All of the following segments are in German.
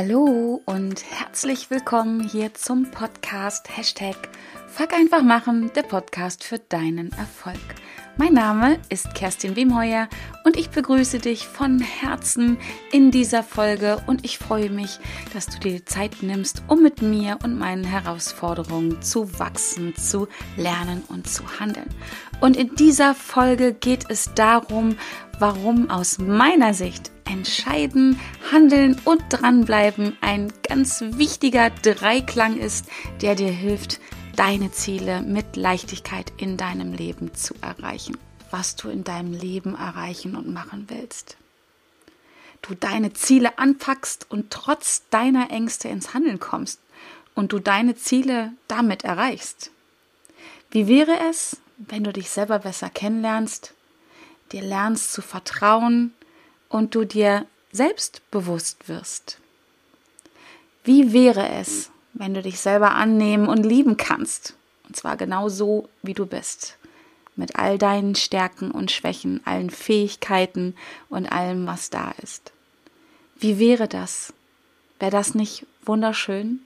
Hallo und herzlich willkommen hier zum Podcast Hashtag Fuck einfach machen, der Podcast für deinen Erfolg. Mein Name ist Kerstin Wemheuer und ich begrüße dich von Herzen in dieser Folge und ich freue mich, dass du dir die Zeit nimmst, um mit mir und meinen Herausforderungen zu wachsen, zu lernen und zu handeln. Und in dieser Folge geht es darum, warum aus meiner Sicht Entscheiden, Handeln und Dranbleiben ein ganz wichtiger Dreiklang ist, der dir hilft, deine Ziele mit Leichtigkeit in deinem Leben zu erreichen, was du in deinem Leben erreichen und machen willst. Du deine Ziele anpackst und trotz deiner Ängste ins Handeln kommst und du deine Ziele damit erreichst. Wie wäre es, wenn du dich selber besser kennenlernst, dir lernst zu vertrauen und du dir selbst bewusst wirst? Wie wäre es, wenn du dich selber annehmen und lieben kannst. Und zwar genau so, wie du bist. Mit all deinen Stärken und Schwächen, allen Fähigkeiten und allem, was da ist. Wie wäre das? Wäre das nicht wunderschön?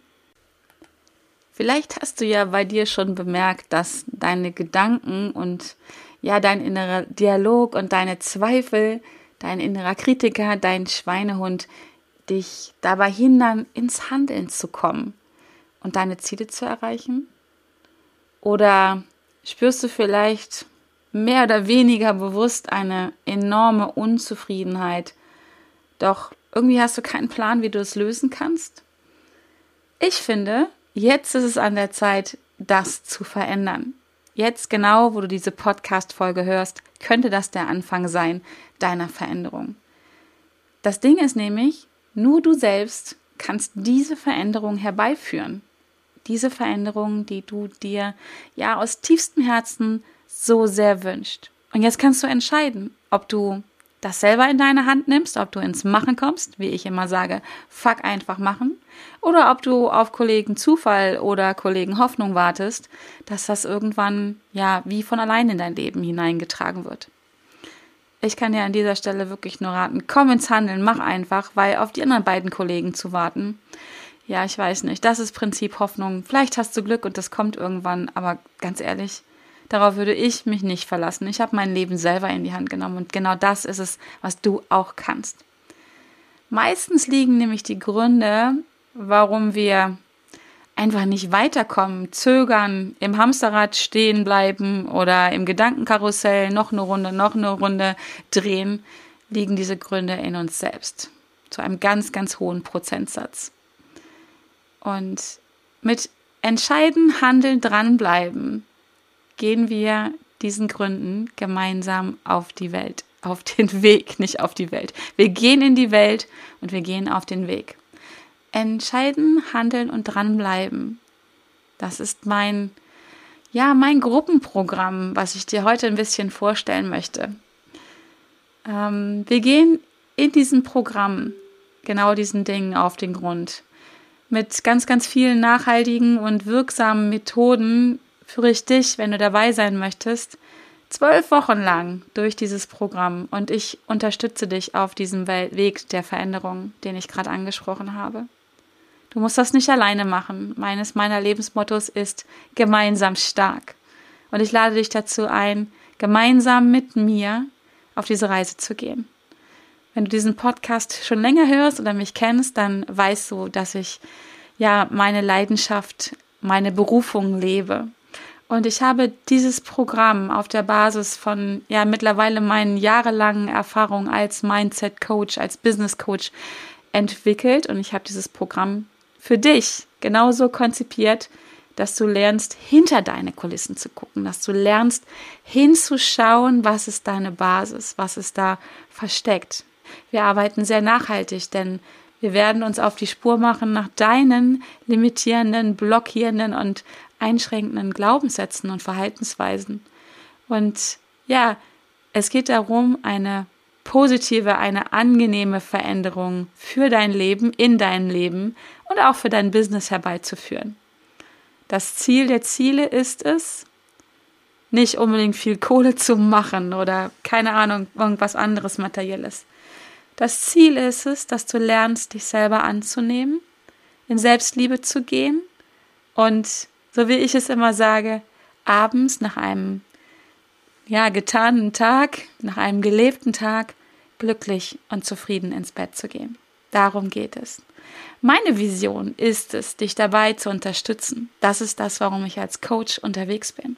Vielleicht hast du ja bei dir schon bemerkt, dass deine Gedanken und ja, dein innerer Dialog und deine Zweifel, dein innerer Kritiker, dein Schweinehund dich dabei hindern, ins Handeln zu kommen und deine Ziele zu erreichen? Oder spürst du vielleicht mehr oder weniger bewusst eine enorme Unzufriedenheit, doch irgendwie hast du keinen Plan, wie du es lösen kannst? Ich finde, jetzt ist es an der Zeit, das zu verändern. Jetzt genau, wo du diese Podcast-Folge hörst, könnte das der Anfang sein deiner Veränderung. Das Ding ist nämlich, nur du selbst kannst diese Veränderung herbeiführen diese Veränderung, die du dir ja aus tiefstem Herzen so sehr wünscht. Und jetzt kannst du entscheiden, ob du das selber in deine Hand nimmst, ob du ins Machen kommst, wie ich immer sage, fuck einfach machen, oder ob du auf Kollegen Zufall oder Kollegen Hoffnung wartest, dass das irgendwann ja wie von allein in dein Leben hineingetragen wird. Ich kann dir an dieser Stelle wirklich nur raten, komm ins Handeln, mach einfach, weil auf die anderen beiden Kollegen zu warten, ja, ich weiß nicht. Das ist Prinzip Hoffnung. Vielleicht hast du Glück und das kommt irgendwann, aber ganz ehrlich, darauf würde ich mich nicht verlassen. Ich habe mein Leben selber in die Hand genommen und genau das ist es, was du auch kannst. Meistens liegen nämlich die Gründe, warum wir einfach nicht weiterkommen, zögern, im Hamsterrad stehen bleiben oder im Gedankenkarussell noch eine Runde, noch eine Runde drehen, liegen diese Gründe in uns selbst. Zu einem ganz, ganz hohen Prozentsatz. Und mit entscheiden, handeln, dranbleiben gehen wir diesen Gründen gemeinsam auf die Welt, auf den Weg, nicht auf die Welt. Wir gehen in die Welt und wir gehen auf den Weg. Entscheiden, handeln und dranbleiben. Das ist mein, ja, mein Gruppenprogramm, was ich dir heute ein bisschen vorstellen möchte. Ähm, wir gehen in diesem Programm genau diesen Dingen auf den Grund mit ganz, ganz vielen nachhaltigen und wirksamen Methoden führe ich dich, wenn du dabei sein möchtest, zwölf Wochen lang durch dieses Programm und ich unterstütze dich auf diesem Weg der Veränderung, den ich gerade angesprochen habe. Du musst das nicht alleine machen. Meines meiner Lebensmottos ist gemeinsam stark. Und ich lade dich dazu ein, gemeinsam mit mir auf diese Reise zu gehen. Wenn du diesen Podcast schon länger hörst oder mich kennst, dann weißt du, dass ich ja meine Leidenschaft, meine Berufung lebe. Und ich habe dieses Programm auf der Basis von ja mittlerweile meinen jahrelangen Erfahrungen als Mindset Coach, als Business Coach entwickelt und ich habe dieses Programm für dich genauso konzipiert, dass du lernst, hinter deine Kulissen zu gucken, dass du lernst, hinzuschauen, was ist deine Basis, was ist da versteckt. Wir arbeiten sehr nachhaltig, denn wir werden uns auf die Spur machen nach deinen limitierenden, blockierenden und einschränkenden Glaubenssätzen und Verhaltensweisen. Und ja, es geht darum, eine positive, eine angenehme Veränderung für dein Leben, in deinem Leben und auch für dein Business herbeizuführen. Das Ziel der Ziele ist es, nicht unbedingt viel Kohle zu machen oder keine Ahnung, irgendwas anderes Materielles. Das Ziel ist es, dass du lernst, dich selber anzunehmen, in Selbstliebe zu gehen und, so wie ich es immer sage, abends nach einem ja, getanen Tag, nach einem gelebten Tag, glücklich und zufrieden ins Bett zu gehen. Darum geht es. Meine Vision ist es, dich dabei zu unterstützen. Das ist das, warum ich als Coach unterwegs bin.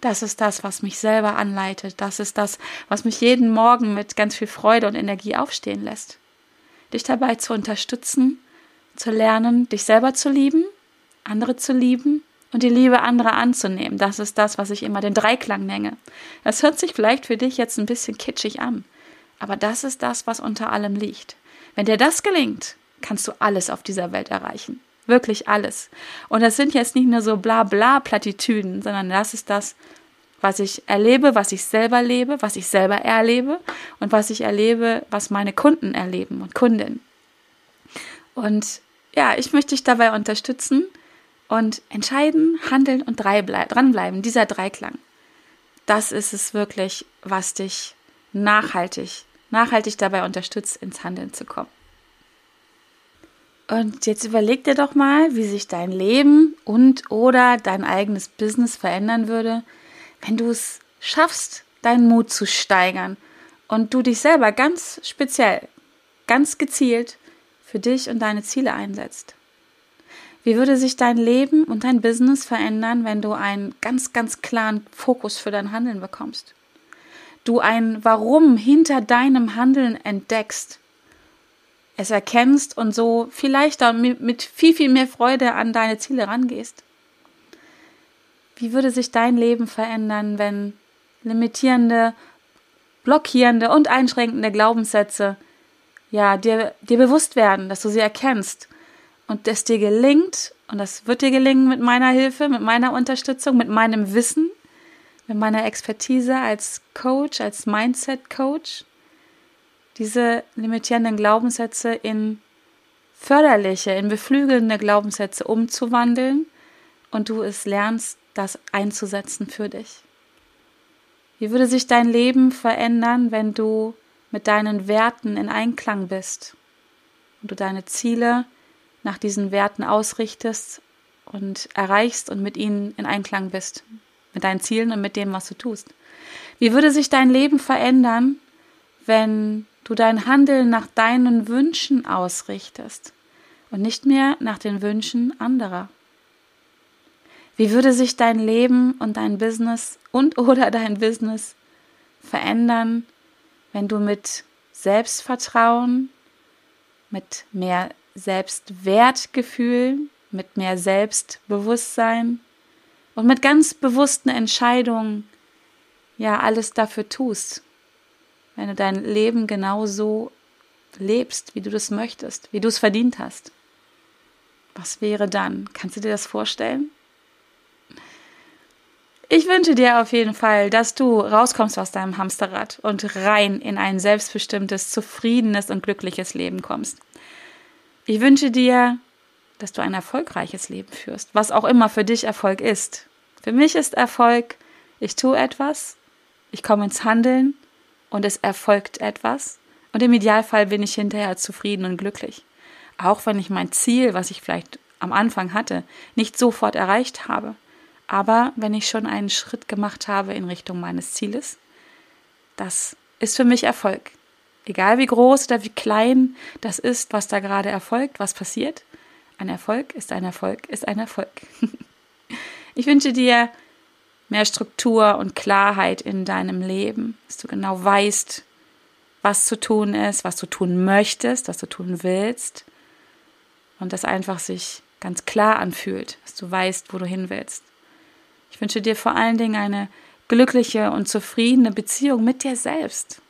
Das ist das, was mich selber anleitet. Das ist das, was mich jeden Morgen mit ganz viel Freude und Energie aufstehen lässt. Dich dabei zu unterstützen, zu lernen, dich selber zu lieben, andere zu lieben und die Liebe anderer anzunehmen. Das ist das, was ich immer den Dreiklang nenne. Das hört sich vielleicht für dich jetzt ein bisschen kitschig an, aber das ist das, was unter allem liegt. Wenn dir das gelingt, kannst du alles auf dieser Welt erreichen. Wirklich alles. Und das sind jetzt nicht nur so bla bla Plattitüden, sondern das ist das, was ich erlebe, was ich selber lebe, was ich selber erlebe und was ich erlebe, was meine Kunden erleben und Kundinnen. Und ja, ich möchte dich dabei unterstützen und entscheiden, handeln und dranbleiben. Dieser Dreiklang. Das ist es wirklich, was dich nachhaltig, nachhaltig dabei unterstützt, ins Handeln zu kommen. Und jetzt überleg dir doch mal, wie sich dein Leben und oder dein eigenes Business verändern würde, wenn du es schaffst, deinen Mut zu steigern und du dich selber ganz speziell, ganz gezielt für dich und deine Ziele einsetzt. Wie würde sich dein Leben und dein Business verändern, wenn du einen ganz, ganz klaren Fokus für dein Handeln bekommst? Du ein Warum hinter deinem Handeln entdeckst es erkennst und so viel leichter und mit viel, viel mehr Freude an deine Ziele rangehst. Wie würde sich dein Leben verändern, wenn limitierende, blockierende und einschränkende Glaubenssätze ja, dir, dir bewusst werden, dass du sie erkennst und es dir gelingt, und das wird dir gelingen mit meiner Hilfe, mit meiner Unterstützung, mit meinem Wissen, mit meiner Expertise als Coach, als Mindset-Coach, diese limitierenden Glaubenssätze in förderliche, in beflügelnde Glaubenssätze umzuwandeln und du es lernst, das einzusetzen für dich. Wie würde sich dein Leben verändern, wenn du mit deinen Werten in Einklang bist und du deine Ziele nach diesen Werten ausrichtest und erreichst und mit ihnen in Einklang bist, mit deinen Zielen und mit dem, was du tust? Wie würde sich dein Leben verändern, wenn du dein Handeln nach deinen Wünschen ausrichtest und nicht mehr nach den Wünschen anderer? Wie würde sich dein Leben und dein Business und oder dein Business verändern, wenn du mit Selbstvertrauen, mit mehr Selbstwertgefühl, mit mehr Selbstbewusstsein und mit ganz bewussten Entscheidungen ja alles dafür tust, wenn du dein Leben genauso lebst, wie du das möchtest, wie du es verdient hast. Was wäre dann? Kannst du dir das vorstellen? Ich wünsche dir auf jeden Fall, dass du rauskommst aus deinem Hamsterrad und rein in ein selbstbestimmtes, zufriedenes und glückliches Leben kommst. Ich wünsche dir, dass du ein erfolgreiches Leben führst, was auch immer für dich Erfolg ist. Für mich ist Erfolg, ich tue etwas, ich komme ins Handeln und es erfolgt etwas und im Idealfall bin ich hinterher zufrieden und glücklich. Auch wenn ich mein Ziel, was ich vielleicht am Anfang hatte, nicht sofort erreicht habe. Aber wenn ich schon einen Schritt gemacht habe in Richtung meines Zieles, das ist für mich Erfolg. Egal wie groß oder wie klein das ist, was da gerade erfolgt, was passiert. Ein Erfolg ist ein Erfolg, ist ein Erfolg. ich wünsche dir mehr Struktur und Klarheit in deinem Leben, dass du genau weißt, was zu tun ist, was du tun möchtest, was du tun willst und das einfach sich ganz klar anfühlt, dass du weißt, wo du hin willst. Ich wünsche dir vor allen Dingen eine glückliche und zufriedene Beziehung mit dir selbst.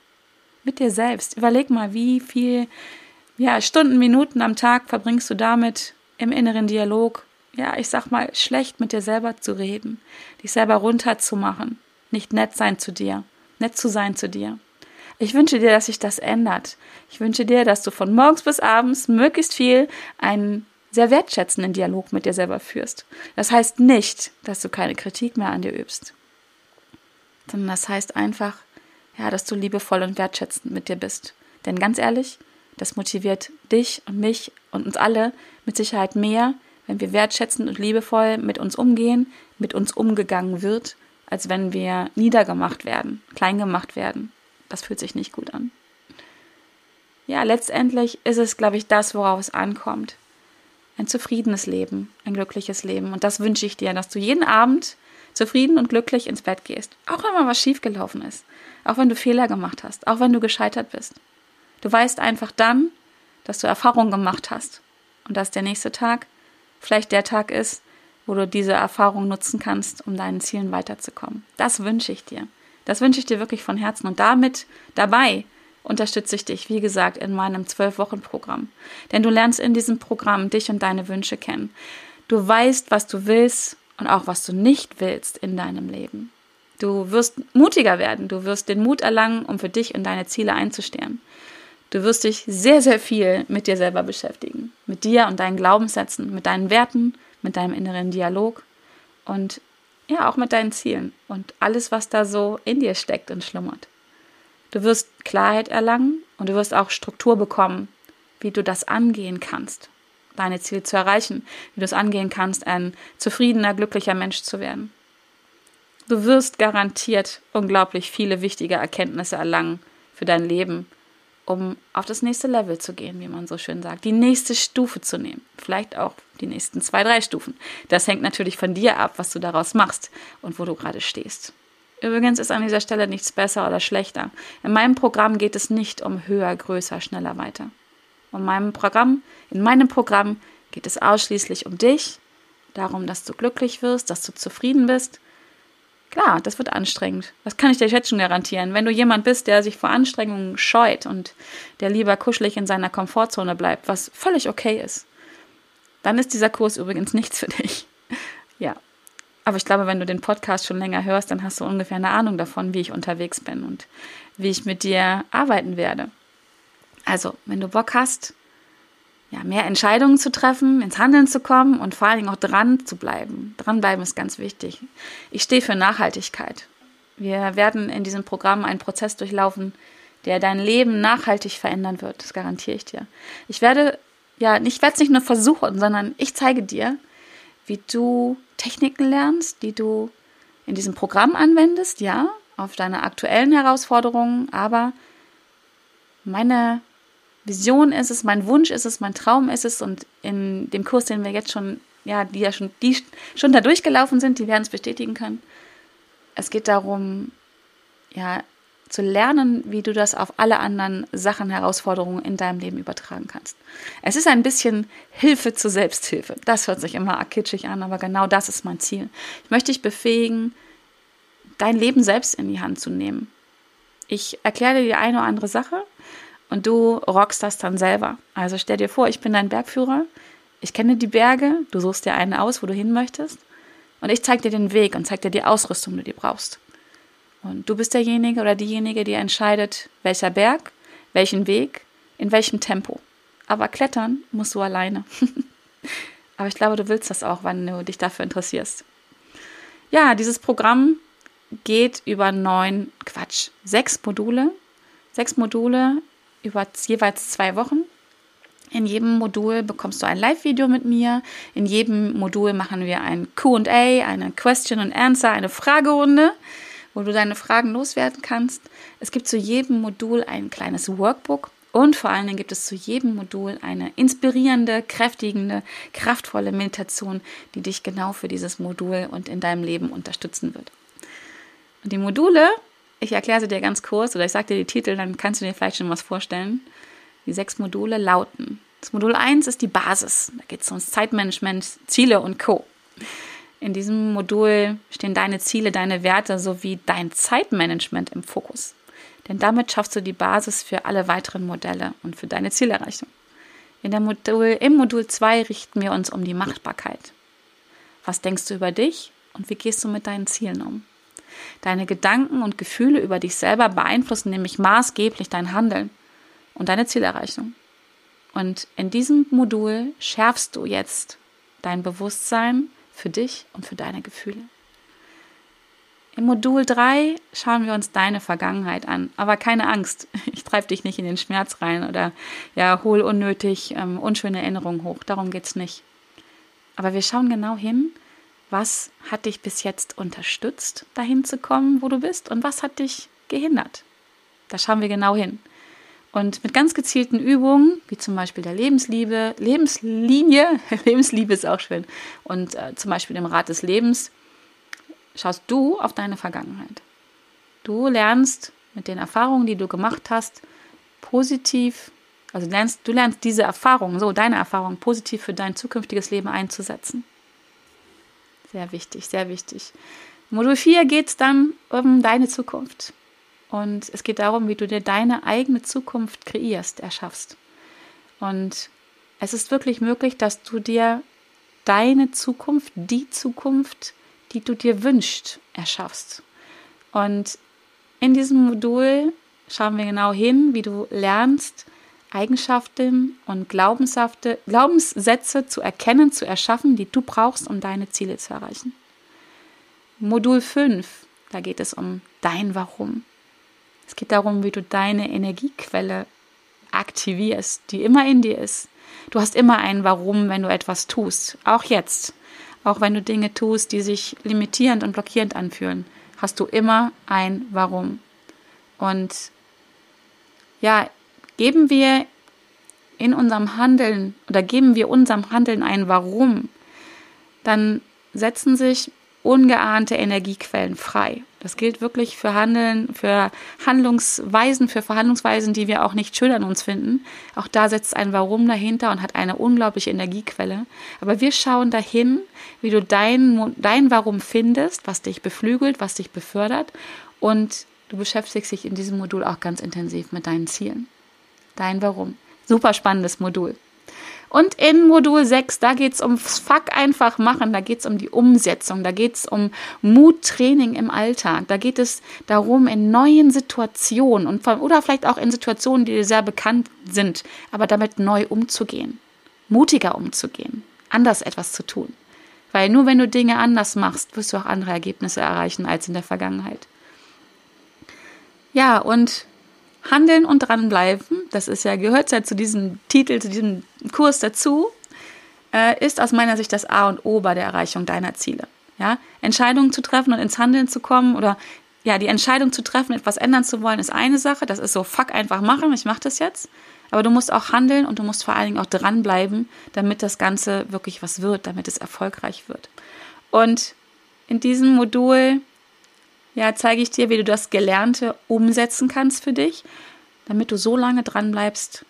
Mit dir selbst. Überleg mal, wie viel ja, Stunden, Minuten am Tag verbringst du damit im inneren Dialog ja, ich sag mal, schlecht mit dir selber zu reden, dich selber runterzumachen, nicht nett sein zu dir, nett zu sein zu dir. Ich wünsche dir, dass sich das ändert. Ich wünsche dir, dass du von morgens bis abends möglichst viel einen sehr wertschätzenden Dialog mit dir selber führst. Das heißt nicht, dass du keine Kritik mehr an dir übst, sondern das heißt einfach, ja, dass du liebevoll und wertschätzend mit dir bist. Denn ganz ehrlich, Das motiviert dich und mich und uns alle mit Sicherheit mehr, wenn wir wertschätzend und liebevoll mit uns umgehen, mit uns umgegangen wird, als wenn wir niedergemacht werden, klein gemacht werden. Das fühlt sich nicht gut an. Ja, letztendlich ist es, glaube ich, das, worauf es ankommt. Ein zufriedenes Leben, ein glückliches Leben. Und das wünsche ich dir, dass du jeden Abend zufrieden und glücklich ins Bett gehst. Auch wenn mal was schiefgelaufen ist. Auch wenn du Fehler gemacht hast. Auch wenn du gescheitert bist. Du weißt einfach dann, dass du Erfahrungen gemacht hast. Und dass der nächste Tag vielleicht der Tag ist, wo du diese Erfahrung nutzen kannst, um deinen Zielen weiterzukommen. Das wünsche ich dir. Das wünsche ich dir wirklich von Herzen. Und damit, dabei, unterstütze ich dich, wie gesagt, in meinem Zwölf-Wochen-Programm. Denn du lernst in diesem Programm dich und deine Wünsche kennen. Du weißt, was du willst und auch was du nicht willst in deinem Leben. Du wirst mutiger werden, du wirst den Mut erlangen, um für dich und deine Ziele einzustehen. Du wirst dich sehr, sehr viel mit dir selber beschäftigen. Mit dir und deinen Glaubenssätzen, mit deinen Werten, mit deinem inneren Dialog und ja, auch mit deinen Zielen und alles, was da so in dir steckt und schlummert. Du wirst Klarheit erlangen und du wirst auch Struktur bekommen, wie du das angehen kannst, deine Ziele zu erreichen, wie du es angehen kannst, ein zufriedener, glücklicher Mensch zu werden. Du wirst garantiert unglaublich viele wichtige Erkenntnisse erlangen für dein Leben, um auf das nächste Level zu gehen, wie man so schön sagt, die nächste Stufe zu nehmen. Vielleicht auch die nächsten zwei, drei Stufen. Das hängt natürlich von dir ab, was du daraus machst und wo du gerade stehst. Übrigens ist an dieser Stelle nichts besser oder schlechter. In meinem Programm geht es nicht um höher, größer, schneller, weiter. In meinem Programm, in meinem Programm geht es ausschließlich um dich, darum, dass du glücklich wirst, dass du zufrieden bist Klar, das wird anstrengend. Das kann ich dir jetzt schon garantieren. Wenn du jemand bist, der sich vor Anstrengungen scheut und der lieber kuschelig in seiner Komfortzone bleibt, was völlig okay ist, dann ist dieser Kurs übrigens nichts für dich. Ja. Aber ich glaube, wenn du den Podcast schon länger hörst, dann hast du ungefähr eine Ahnung davon, wie ich unterwegs bin und wie ich mit dir arbeiten werde. Also, wenn du Bock hast, ja, mehr Entscheidungen zu treffen, ins Handeln zu kommen und vor allen Dingen auch dran zu bleiben. Dranbleiben ist ganz wichtig. Ich stehe für Nachhaltigkeit. Wir werden in diesem Programm einen Prozess durchlaufen, der dein Leben nachhaltig verändern wird. Das garantiere ich dir. Ich werde, ja, ich werde es nicht nur versuchen, sondern ich zeige dir, wie du Techniken lernst, die du in diesem Programm anwendest, ja, auf deine aktuellen Herausforderungen, aber meine Vision ist es, mein Wunsch ist es, mein Traum ist es und in dem Kurs, den wir jetzt schon, ja, die ja schon, die schon da durchgelaufen sind, die werden es bestätigen können. Es geht darum, ja, zu lernen, wie du das auf alle anderen Sachen, Herausforderungen in deinem Leben übertragen kannst. Es ist ein bisschen Hilfe zur Selbsthilfe. Das hört sich immer kitschig an, aber genau das ist mein Ziel. Ich möchte dich befähigen, dein Leben selbst in die Hand zu nehmen. Ich erkläre dir die eine oder andere Sache, und du rockst das dann selber. Also stell dir vor, ich bin dein Bergführer, ich kenne die Berge, du suchst dir einen aus, wo du hin möchtest und ich zeige dir den Weg und zeige dir die Ausrüstung, die du brauchst. Und du bist derjenige oder diejenige, die entscheidet, welcher Berg, welchen Weg, in welchem Tempo. Aber klettern musst du alleine. Aber ich glaube, du willst das auch, wenn du dich dafür interessierst. Ja, dieses Programm geht über neun, Quatsch, sechs Module. Sechs Module über jeweils zwei Wochen. In jedem Modul bekommst du ein Live-Video mit mir. In jedem Modul machen wir ein QA, eine Question and Answer, eine Fragerunde, wo du deine Fragen loswerden kannst. Es gibt zu jedem Modul ein kleines Workbook und vor allen Dingen gibt es zu jedem Modul eine inspirierende, kräftigende, kraftvolle Meditation, die dich genau für dieses Modul und in deinem Leben unterstützen wird. Und die Module ich erkläre sie dir ganz kurz oder ich sage dir die Titel, dann kannst du dir vielleicht schon was vorstellen. Die sechs Module lauten. Das Modul 1 ist die Basis. Da geht es ums Zeitmanagement, Ziele und Co. In diesem Modul stehen deine Ziele, deine Werte sowie dein Zeitmanagement im Fokus. Denn damit schaffst du die Basis für alle weiteren Modelle und für deine Zielerreichung. In der Modul, Im Modul 2 richten wir uns um die Machbarkeit. Was denkst du über dich und wie gehst du mit deinen Zielen um? Deine Gedanken und Gefühle über dich selber beeinflussen nämlich maßgeblich dein Handeln und deine Zielerreichung. Und in diesem Modul schärfst du jetzt dein Bewusstsein für dich und für deine Gefühle. Im Modul 3 schauen wir uns deine Vergangenheit an. Aber keine Angst, ich treib dich nicht in den Schmerz rein oder ja, hol unnötig ähm, unschöne Erinnerungen hoch. Darum geht es nicht. Aber wir schauen genau hin, was hat dich bis jetzt unterstützt, dahin zu kommen, wo du bist, und was hat dich gehindert. Da schauen wir genau hin. Und mit ganz gezielten Übungen, wie zum Beispiel der Lebensliebe, Lebenslinie, Lebensliebe ist auch schön, und äh, zum Beispiel dem Rat des Lebens, schaust du auf deine Vergangenheit. Du lernst mit den Erfahrungen, die du gemacht hast, positiv, also lernst, du lernst diese Erfahrungen, so deine Erfahrungen positiv für dein zukünftiges Leben einzusetzen. Sehr wichtig, sehr wichtig. Modul 4 geht es dann um deine Zukunft. Und es geht darum, wie du dir deine eigene Zukunft kreierst, erschaffst. Und es ist wirklich möglich, dass du dir deine Zukunft, die Zukunft, die du dir wünschst, erschaffst. Und in diesem Modul schauen wir genau hin, wie du lernst, Eigenschaften und Glaubenssätze zu erkennen, zu erschaffen, die du brauchst, um deine Ziele zu erreichen. Modul 5, da geht es um dein Warum. Es geht darum, wie du deine Energiequelle aktivierst, die immer in dir ist. Du hast immer ein Warum, wenn du etwas tust. Auch jetzt. Auch wenn du Dinge tust, die sich limitierend und blockierend anfühlen, hast du immer ein Warum. Und ja, geben wir in unserem Handeln oder geben wir unserem Handeln ein Warum, dann setzen sich ungeahnte Energiequellen frei. Das gilt wirklich für Handeln, für Handlungsweisen, für Verhandlungsweisen, die wir auch nicht schön an uns finden. Auch da setzt ein Warum dahinter und hat eine unglaubliche Energiequelle. Aber wir schauen dahin, wie du dein, dein Warum findest, was dich beflügelt, was dich befördert. Und du beschäftigst dich in diesem Modul auch ganz intensiv mit deinen Zielen. Dein Warum. Super spannendes Modul. Und in Modul 6, da geht es ums Fuck einfach machen, da geht es um die Umsetzung, da geht es um Muttraining im Alltag, da geht es darum, in neuen Situationen und oder vielleicht auch in Situationen, die dir sehr bekannt sind, aber damit neu umzugehen, mutiger umzugehen, anders etwas zu tun. Weil nur wenn du Dinge anders machst, wirst du auch andere Ergebnisse erreichen als in der Vergangenheit. Ja, und Handeln und dranbleiben, das ist ja, gehört ja zu diesem Titel, zu diesem Kurs dazu, äh, ist aus meiner Sicht das A und O bei der Erreichung deiner Ziele. Ja? Entscheidungen zu treffen und ins Handeln zu kommen oder ja, die Entscheidung zu treffen, etwas ändern zu wollen, ist eine Sache. Das ist so, fuck, einfach machen, ich mache das jetzt. Aber du musst auch handeln und du musst vor allen Dingen auch dranbleiben, damit das Ganze wirklich was wird, damit es erfolgreich wird. Und in diesem Modul ja, zeige ich dir, wie du das Gelernte umsetzen kannst für dich, damit du so lange dran bleibst,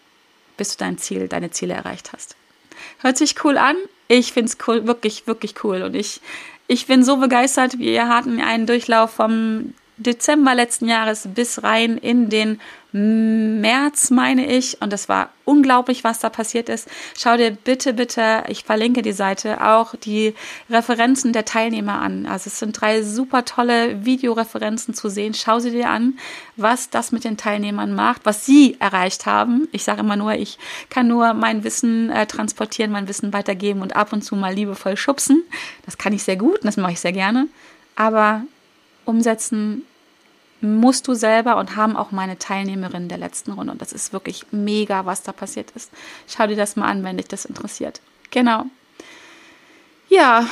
bis du dein Ziel, deine Ziele erreicht hast. Hört sich cool an. Ich finde es cool, wirklich, wirklich cool. Und ich, ich bin so begeistert. Wir hatten einen Durchlauf vom Dezember letzten Jahres bis rein in den März, meine ich. Und es war unglaublich, was da passiert ist. Schau dir bitte, bitte, ich verlinke die Seite, auch die Referenzen der Teilnehmer an. Also es sind drei super tolle Videoreferenzen zu sehen. Schau sie dir an, was das mit den Teilnehmern macht, was sie erreicht haben. Ich sage immer nur, ich kann nur mein Wissen äh, transportieren, mein Wissen weitergeben und ab und zu mal liebevoll schubsen. Das kann ich sehr gut und das mache ich sehr gerne. Aber umsetzen musst du selber und haben auch meine Teilnehmerinnen der letzten Runde. Und das ist wirklich mega, was da passiert ist. Schau dir das mal an, wenn dich das interessiert. Genau. Ja,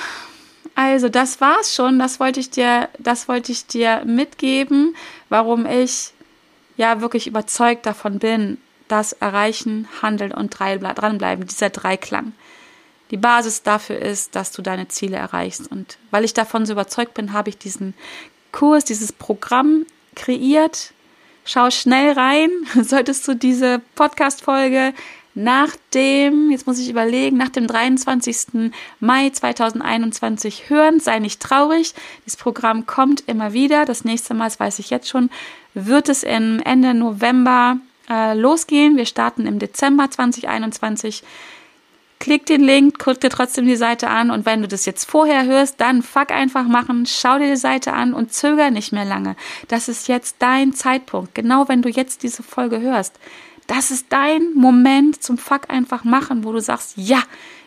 also das war's schon. Das wollte ich dir, das wollte ich dir mitgeben, warum ich ja wirklich überzeugt davon bin, dass Erreichen, Handeln und dranbleiben, dieser Dreiklang. Die Basis dafür ist, dass du deine Ziele erreichst. Und weil ich davon so überzeugt bin, habe ich diesen Kurs, dieses Programm kreiert. Schau schnell rein. Solltest du diese Podcast-Folge nach dem, jetzt muss ich überlegen, nach dem 23. Mai 2021 hören. Sei nicht traurig. Dieses Programm kommt immer wieder. Das nächste Mal, das weiß ich jetzt schon, wird es Ende November äh, losgehen. Wir starten im Dezember 2021 Klick den Link, guck dir trotzdem die Seite an und wenn du das jetzt vorher hörst, dann fuck einfach machen, schau dir die Seite an und zöger nicht mehr lange. Das ist jetzt dein Zeitpunkt. Genau wenn du jetzt diese Folge hörst. Das ist dein Moment zum Fuck einfach machen, wo du sagst, ja,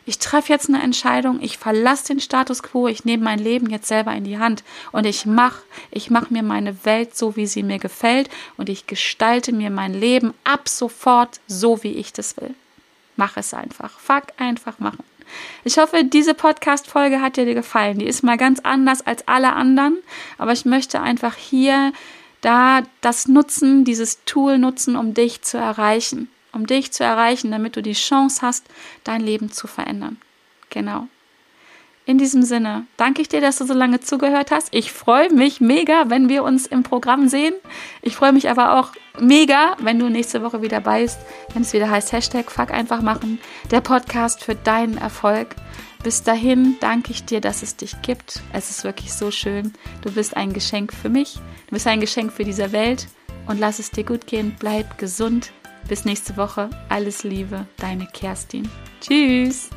ich treffe jetzt eine Entscheidung, ich verlasse den Status quo, ich nehme mein Leben jetzt selber in die Hand und ich mache ich mach mir meine Welt so, wie sie mir gefällt und ich gestalte mir mein Leben ab sofort so, wie ich das will. Mach es einfach. Fuck einfach machen. Ich hoffe, diese Podcast-Folge hat dir gefallen. Die ist mal ganz anders als alle anderen, aber ich möchte einfach hier da das nutzen, dieses Tool nutzen, um dich zu erreichen um dich zu erreichen, damit du die Chance hast, dein Leben zu verändern. Genau. In diesem Sinne danke ich dir, dass du so lange zugehört hast. Ich freue mich mega, wenn wir uns im Programm sehen. Ich freue mich aber auch mega, wenn du nächste Woche wieder bist, wenn es wieder heißt Hashtag Fuck einfach machen, der Podcast für deinen Erfolg. Bis dahin danke ich dir, dass es dich gibt. Es ist wirklich so schön. Du bist ein Geschenk für mich. Du bist ein Geschenk für diese Welt. Und lass es dir gut gehen. Bleib gesund. Bis nächste Woche. Alles Liebe, deine Kerstin. Tschüss.